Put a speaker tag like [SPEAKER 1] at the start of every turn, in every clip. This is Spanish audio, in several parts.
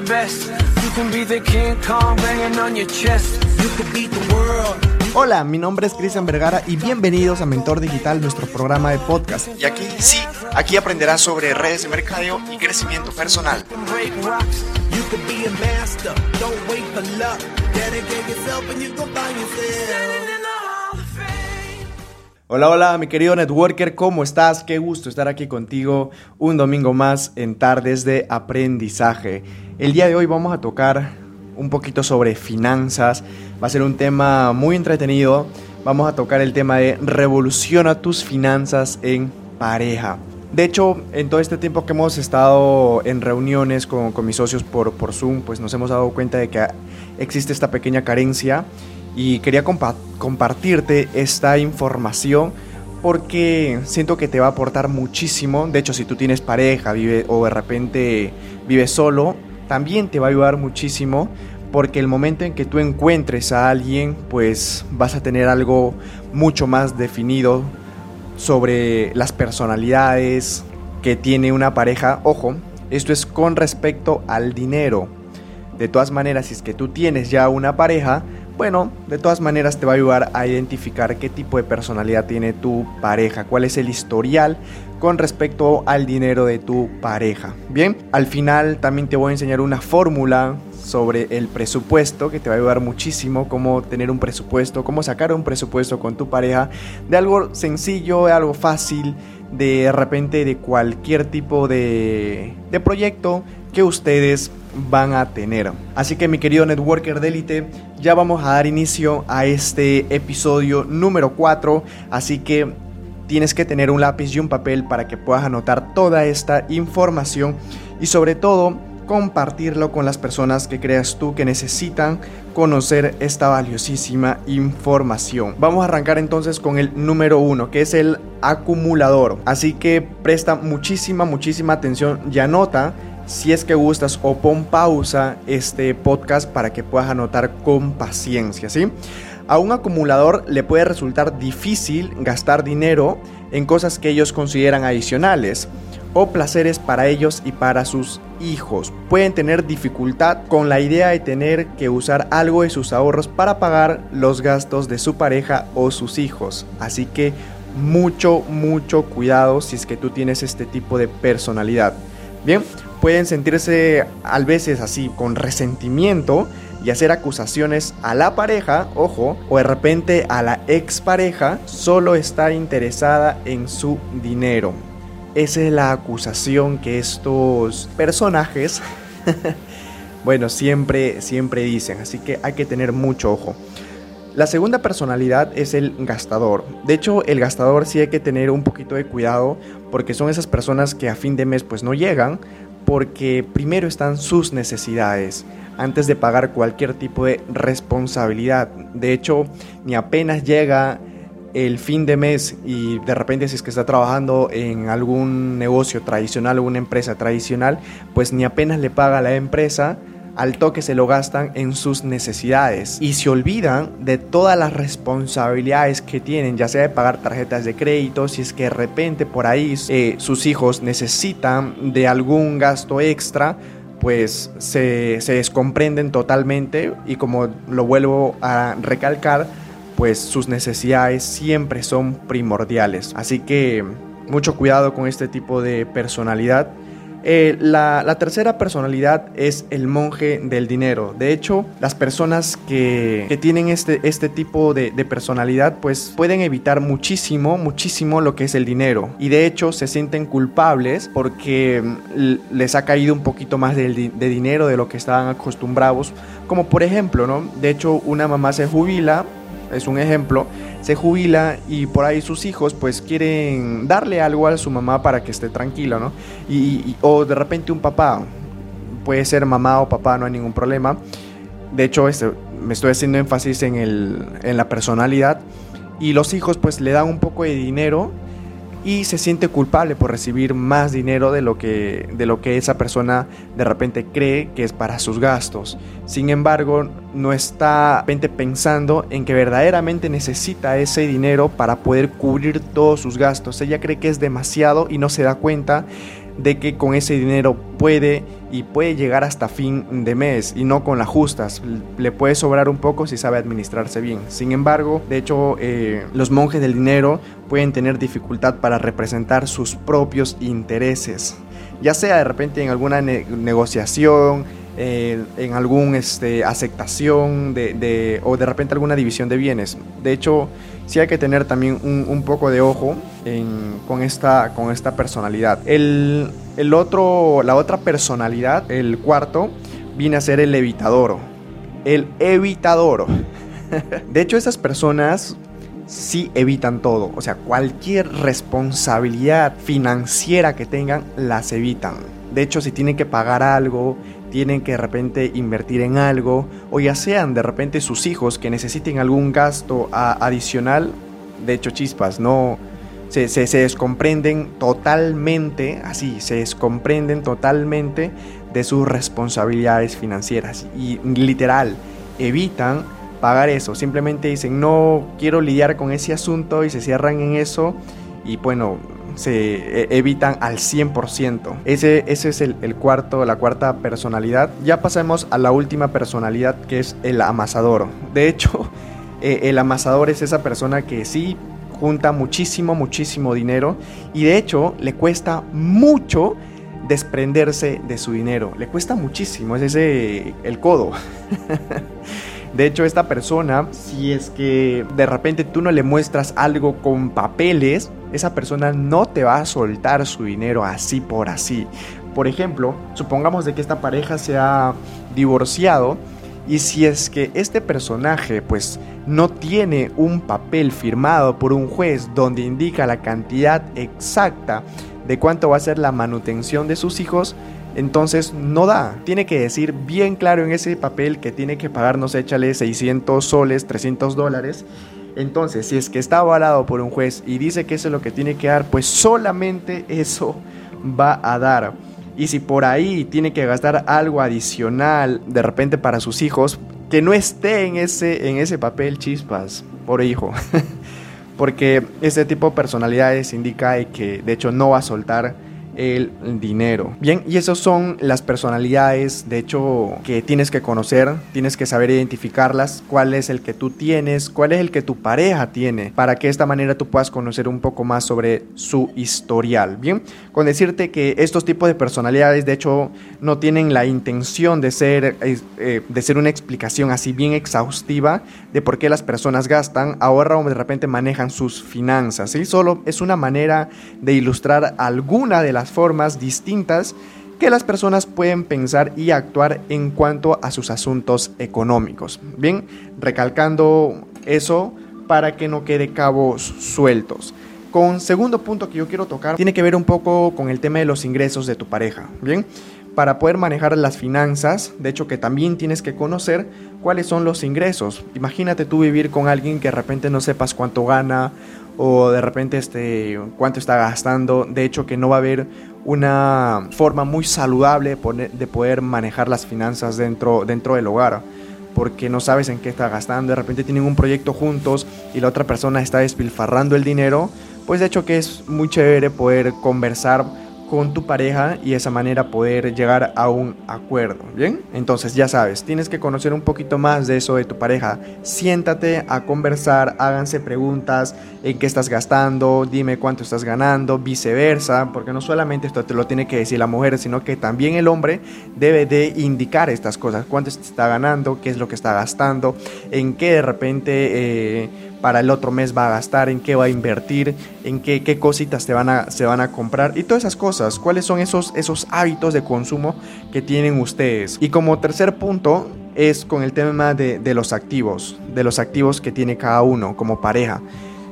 [SPEAKER 1] the best. You can be the King Kong banging on your chest. You could beat the world.
[SPEAKER 2] Hola, mi nombre es Cristian Vergara y bienvenidos a Mentor Digital, nuestro programa de podcast. Y aquí sí, aquí aprenderás sobre redes de mercadeo y crecimiento personal. Hola, hola, mi querido networker, ¿cómo estás? Qué gusto estar aquí contigo un domingo más en Tardes de Aprendizaje. El día de hoy vamos a tocar un poquito sobre finanzas. Va a ser un tema muy entretenido. Vamos a tocar el tema de revoluciona tus finanzas en pareja. De hecho, en todo este tiempo que hemos estado en reuniones con, con mis socios por, por Zoom, pues nos hemos dado cuenta de que existe esta pequeña carencia y quería compa- compartirte esta información porque siento que te va a aportar muchísimo. De hecho, si tú tienes pareja vive, o de repente vives solo, también te va a ayudar muchísimo porque el momento en que tú encuentres a alguien, pues vas a tener algo mucho más definido sobre las personalidades que tiene una pareja. Ojo, esto es con respecto al dinero. De todas maneras, si es que tú tienes ya una pareja, bueno, de todas maneras te va a ayudar a identificar qué tipo de personalidad tiene tu pareja, cuál es el historial con respecto al dinero de tu pareja. Bien, al final también te voy a enseñar una fórmula sobre el presupuesto que te va a ayudar muchísimo cómo tener un presupuesto, cómo sacar un presupuesto con tu pareja de algo sencillo, de algo fácil, de repente de cualquier tipo de, de proyecto que ustedes van a tener. Así que mi querido networker de ya vamos a dar inicio a este episodio número 4, así que tienes que tener un lápiz y un papel para que puedas anotar toda esta información y sobre todo compartirlo con las personas que creas tú que necesitan conocer esta valiosísima información. Vamos a arrancar entonces con el número uno, que es el acumulador. Así que presta muchísima, muchísima atención y anota si es que gustas o pon pausa este podcast para que puedas anotar con paciencia, ¿sí? A un acumulador le puede resultar difícil gastar dinero en cosas que ellos consideran adicionales o placeres para ellos y para sus hijos. Pueden tener dificultad con la idea de tener que usar algo de sus ahorros para pagar los gastos de su pareja o sus hijos. Así que mucho, mucho cuidado si es que tú tienes este tipo de personalidad. Bien, pueden sentirse a veces así con resentimiento y hacer acusaciones a la pareja, ojo, o de repente a la expareja, solo está interesada en su dinero. Esa es la acusación que estos personajes, bueno, siempre, siempre dicen, así que hay que tener mucho ojo. La segunda personalidad es el gastador. De hecho, el gastador sí hay que tener un poquito de cuidado porque son esas personas que a fin de mes pues no llegan porque primero están sus necesidades antes de pagar cualquier tipo de responsabilidad. De hecho, ni apenas llega el fin de mes y de repente si es que está trabajando en algún negocio tradicional o una empresa tradicional, pues ni apenas le paga a la empresa, al toque se lo gastan en sus necesidades y se olvidan de todas las responsabilidades que tienen, ya sea de pagar tarjetas de crédito, si es que de repente por ahí eh, sus hijos necesitan de algún gasto extra, pues se, se descomprenden totalmente y como lo vuelvo a recalcar, pues sus necesidades siempre son primordiales. Así que mucho cuidado con este tipo de personalidad. Eh, la, tercera personalidad es el monje del dinero. De hecho, las personas que, que tienen este, este tipo de, personalidad, pues pueden evitar muchísimo, muchísimo lo que es el dinero. Y de hecho se sienten culpables porque les ha caído un poquito más de, de dinero de lo que estaban acostumbrados. Como por ejemplo, ¿no? De hecho, una mamá se jubila es un ejemplo, se jubila y por ahí sus hijos pues quieren darle algo a su mamá para que esté tranquilo, ¿no? Y, y, o de repente un papá, puede ser mamá o papá, no hay ningún problema. De hecho, este, me estoy haciendo énfasis en, el, en la personalidad. Y los hijos pues le dan un poco de dinero y se siente culpable por recibir más dinero de lo que de lo que esa persona de repente cree que es para sus gastos. Sin embargo, no está pensando en que verdaderamente necesita ese dinero para poder cubrir todos sus gastos. Ella cree que es demasiado y no se da cuenta de que con ese dinero puede y puede llegar hasta fin de mes y no con las justas. Le puede sobrar un poco si sabe administrarse bien. Sin embargo, de hecho, eh, los monjes del dinero pueden tener dificultad para representar sus propios intereses, ya sea de repente en alguna negociación, eh, en alguna este, aceptación de, o de repente alguna división de bienes. De hecho, sí hay que tener también un, poco de ojo con, esta, con esta personalidad. El, el, otro, la otra personalidad, el cuarto, viene a ser el evitador. El evitador. De hecho, esas personas sí evitan todo. O sea, cualquier responsabilidad financiera que tengan, las evitan. De hecho, si tienen que pagar algo, tienen que de repente invertir en algo, o ya sean de repente sus hijos que necesiten algún gasto adicional, de hecho chispas, no se, se, descomprenden totalmente, así, se descomprenden totalmente de sus responsabilidades financieras y literal evitan pagar eso, simplemente dicen no quiero lidiar con ese asunto y se cierran en eso y bueno, se e, evitan al 100%. Ese, ese es el, cuarto, la cuarta personalidad. Ya pasemos a la última personalidad que es el amasador. De hecho, eh, el amasador es esa persona que sí junta muchísimo, muchísimo dinero y de hecho le cuesta mucho desprenderse de su dinero. Le cuesta muchísimo, es ese el codo. De hecho, esta persona, si es que de repente tú no le muestras algo con papeles, esa persona no te va a soltar su dinero así por así. Por ejemplo, supongamos de que esta pareja se ha divorciado y si es que este personaje pues no tiene un papel firmado por un juez donde indica la cantidad exacta de cuánto va a ser la manutención de sus hijos, entonces no da. Tiene que decir bien claro en ese papel que tiene que pagarnos, échale 600 soles, 300 dólares. Entonces, si es que está avalado por un juez y dice que eso es lo que tiene que dar, pues solamente eso va a dar. Y si por ahí tiene que gastar algo adicional de repente para sus hijos, que no esté en ese, en ese papel chispas, por hijo. Porque ese tipo de personalidades indica que de hecho no va a soltar el dinero. Bien, y esas son las personalidades, de hecho, que tienes que conocer, tienes que saber identificarlas, cuál es el que tú tienes, cuál es el que tu pareja tiene, para que de esta manera tú puedas conocer un poco más sobre su historial. Bien, con decirte que estos tipos de personalidades, de hecho, no tienen la intención de ser, eh, de ser una explicación así bien exhaustiva de por qué las personas gastan, ahorran o de repente manejan sus finanzas. ¿sí? Solo es una manera de ilustrar alguna de las formas distintas que las personas pueden pensar y actuar en cuanto a sus asuntos económicos. Bien, recalcando eso para que no quede cabos sueltos. Con segundo punto que yo quiero tocar tiene que ver un poco con el tema de los ingresos de tu pareja. Bien, para poder manejar las finanzas, de hecho que también tienes que conocer cuáles son los ingresos. Imagínate tú vivir con alguien que de repente no sepas cuánto gana o de repente este, cuánto está gastando. De hecho, que no va a haber una forma muy saludable de poder manejar las finanzas dentro, dentro del hogar. Porque no sabes en qué está gastando. De repente tienen un proyecto juntos y la otra persona está despilfarrando el dinero. Pues de hecho que es muy chévere poder conversar con tu pareja y de esa manera poder llegar a un acuerdo, ¿bien? Entonces ya sabes, tienes que conocer un poquito más de eso de tu pareja. Siéntate a conversar, háganse preguntas, en qué estás gastando, dime cuánto estás ganando, viceversa, porque no solamente esto te lo tiene que decir la mujer, sino que también el hombre debe de indicar estas cosas, cuánto está ganando, qué es lo que está gastando, en qué de repente... Eh, para el otro mes va a gastar, en qué va a invertir, en qué, qué cositas van a, se van a comprar y todas esas cosas, cuáles son esos, esos hábitos de consumo que tienen ustedes. Y como tercer punto es con el tema de, de los activos, de los activos que tiene cada uno como pareja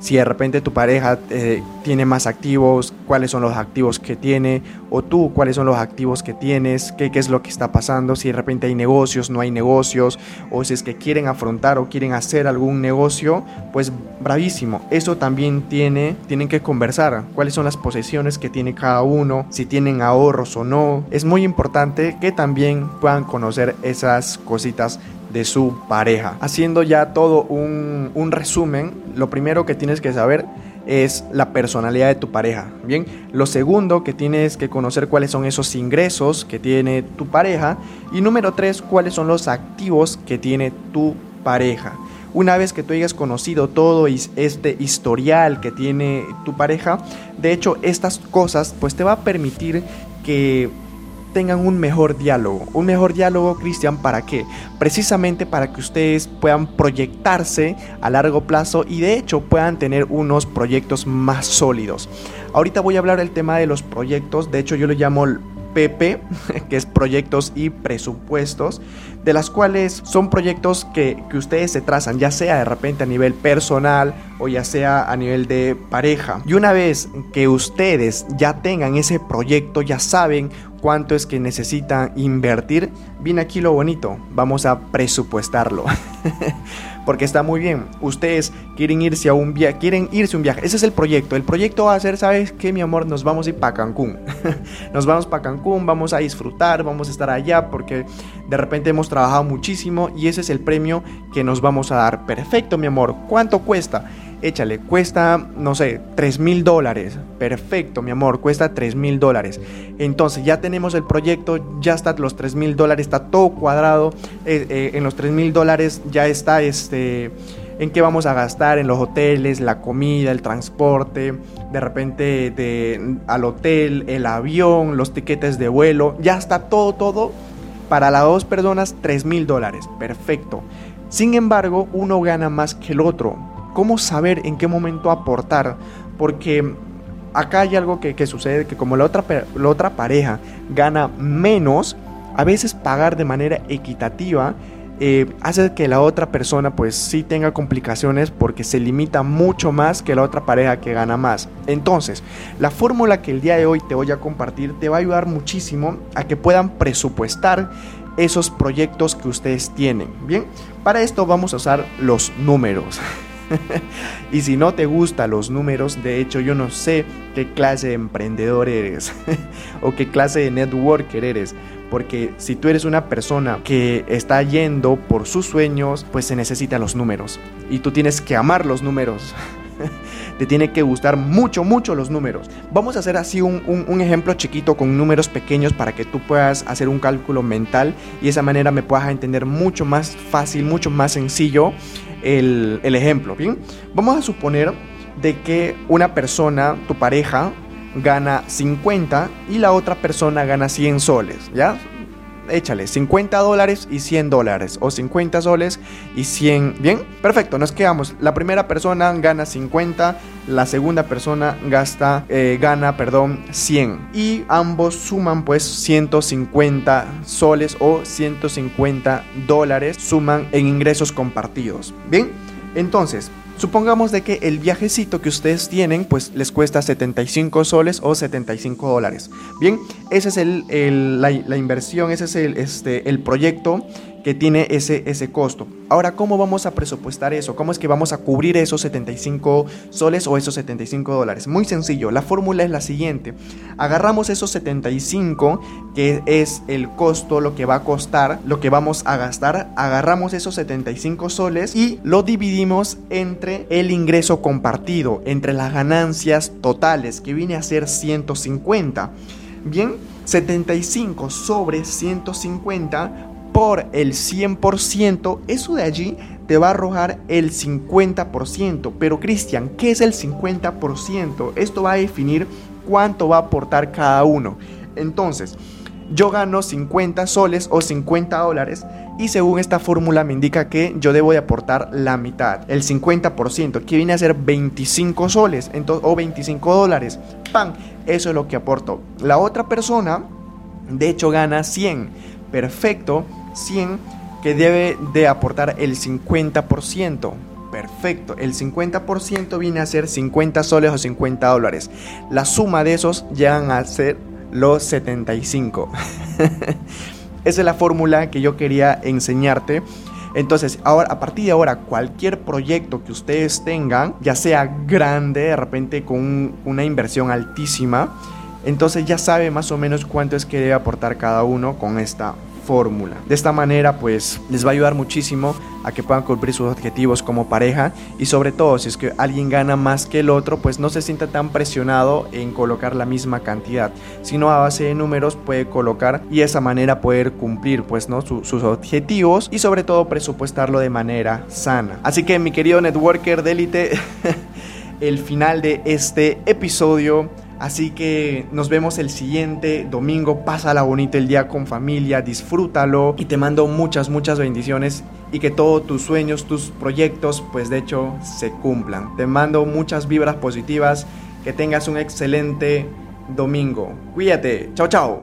[SPEAKER 2] si de repente tu pareja eh, tiene más activos, cuáles son los activos que tiene, o tú cuáles son los activos que tienes, qué, qué es lo que está pasando, si de repente hay negocios, no hay negocios, o si es que quieren afrontar o quieren hacer algún negocio, pues bravísimo. Eso también tiene, tienen que conversar, cuáles son las posesiones que tiene cada uno, si tienen ahorros o no. Es muy importante que también puedan conocer esas cositas de su pareja. Haciendo ya todo un, un resumen, lo primero que tienes que saber es la personalidad de tu pareja. Bien, lo segundo que tienes que conocer cuáles son esos ingresos que tiene tu pareja. Y número tres, cuáles son los activos que tiene tu pareja. Una vez que tú hayas conocido todo este historial que tiene tu pareja, de hecho estas cosas pues te va a permitir que tengan un mejor diálogo. Un mejor diálogo, Cristian, ¿para qué? Precisamente para que ustedes puedan proyectarse a largo plazo y de hecho puedan tener unos proyectos más sólidos. Ahorita voy a hablar del tema de los proyectos, de hecho yo lo llamo PP, que es proyectos y presupuestos, de las cuales son proyectos que, que, ustedes se trazan, ya sea de repente a nivel personal o ya sea a nivel de pareja. Y una vez que ustedes ya tengan ese proyecto, ya saben cuánto es que necesitan invertir, viene aquí lo bonito, vamos a presupuestarlo. Porque está muy bien, ustedes quieren irse a un viaje, quieren irse a un viaje, ese es el proyecto. El proyecto va a ser, ¿sabes qué, mi amor? Nos vamos a ir para Cancún. Nos vamos para Cancún, vamos a disfrutar, vamos a estar allá porque de repente hemos trabajado muchísimo y ese es el premio que nos vamos a dar. Perfecto, mi amor. ¿Cuánto cuesta? Échale, cuesta, no sé, 3 mil dólares. Perfecto, mi amor, cuesta 3 mil dólares. Entonces ya tenemos el proyecto, ya está los 3 mil dólares, está todo cuadrado. Eh, eh, en los 3 mil dólares ya está este en qué vamos a gastar en los hoteles, la comida, el transporte, de repente al hotel, el avión, los tiquetes de vuelo, ya está todo, todo. Para las dos personas, 3 mil dólares. Perfecto. Sin embargo, uno gana más que el otro cómo saber en qué momento aportar, porque acá hay algo que, sucede, que como la otra, la otra pareja gana menos, a veces pagar de manera equitativa eh, hace que la otra persona pues sí tenga complicaciones porque se limita mucho más que la otra pareja que gana más. Entonces, la fórmula que el día de hoy te voy a compartir te va a ayudar muchísimo a que puedan presupuestar esos proyectos que ustedes tienen. Bien, para esto vamos a usar los números. y si no te gustan los números, de hecho yo no sé qué clase de emprendedor eres o qué clase de networker eres. Porque si tú eres una persona que está yendo por sus sueños, pues se necesitan los números. Y tú tienes que amar los números. te tiene que gustar mucho, mucho los números. Vamos a hacer así un, un, ejemplo chiquito con números pequeños para que tú puedas hacer un cálculo mental y de esa manera me puedas entender mucho más fácil, mucho más sencillo el, ejemplo, ¿bien? Vamos a suponer de que una persona, tu pareja, gana 50 y la otra persona gana 100 soles, ¿ya? Échale 50 dólares y 100 dólares o 50 soles y 100, ¿bien? Perfecto, nos quedamos. La primera persona gana 50, la segunda persona gasta, eh, gana, perdón, 100 y ambos suman pues 150 soles o 150 dólares suman en ingresos compartidos, ¿bien? Entonces, Supongamos de que el viajecito que ustedes tienen pues les cuesta 75 soles o 75 dólares. Bien, esa es el, la, la, inversión, ese es el, este, el proyecto que tiene ese, ese costo. Ahora, ¿cómo vamos a presupuestar eso? ¿Cómo es que vamos a cubrir esos 75 soles o esos 75 dólares? Muy sencillo, la fórmula es la siguiente. Agarramos esos 75, que es el costo, lo que va a costar, lo que vamos a gastar, agarramos esos 75 soles y lo dividimos entre el ingreso compartido, entre las ganancias totales, que viene a ser 150. Bien, 75 sobre 150 por el 100%, eso de allí te va a arrojar el 50%. Pero Cristian, ¿qué es el 50%? Esto va a definir cuánto va a aportar cada uno. Entonces, yo gano 50 soles o 50 dólares y según esta fórmula me indica que yo debo de aportar la mitad, el 50%, que viene a ser 25 soles o 25 dólares. ¡Pam! Eso es lo que aporto. La otra persona, de hecho, gana 100. Perfecto 100 que debe de aportar el 50%. Perfecto, el 50% viene a ser 50 soles o 50 dólares. La suma de esos llegan a ser los 75. Esa es la fórmula que yo quería enseñarte. Entonces, ahora, a partir de ahora, cualquier proyecto que ustedes tengan, ya sea grande, de repente con una inversión altísima, entonces ya sabe más o menos cuánto es que debe aportar cada uno con esta De esta manera pues les va a ayudar muchísimo a que puedan cumplir sus objetivos como pareja y sobre todo si es que alguien gana más que el otro pues no se sienta tan presionado en colocar la misma cantidad, sino a base de números puede colocar y de esa manera poder cumplir pues no sus objetivos y sobre todo presupuestarlo de manera sana. Así que mi querido networker de élite el final de este episodio. Así que nos vemos el siguiente domingo. Pásala bonito el día con familia, disfrútalo y te mando muchas, muchas bendiciones y que todos tus sueños, tus proyectos, pues de hecho se cumplan. Te mando muchas vibras positivas. Que tengas un excelente domingo. Cuídate. Chao, chao.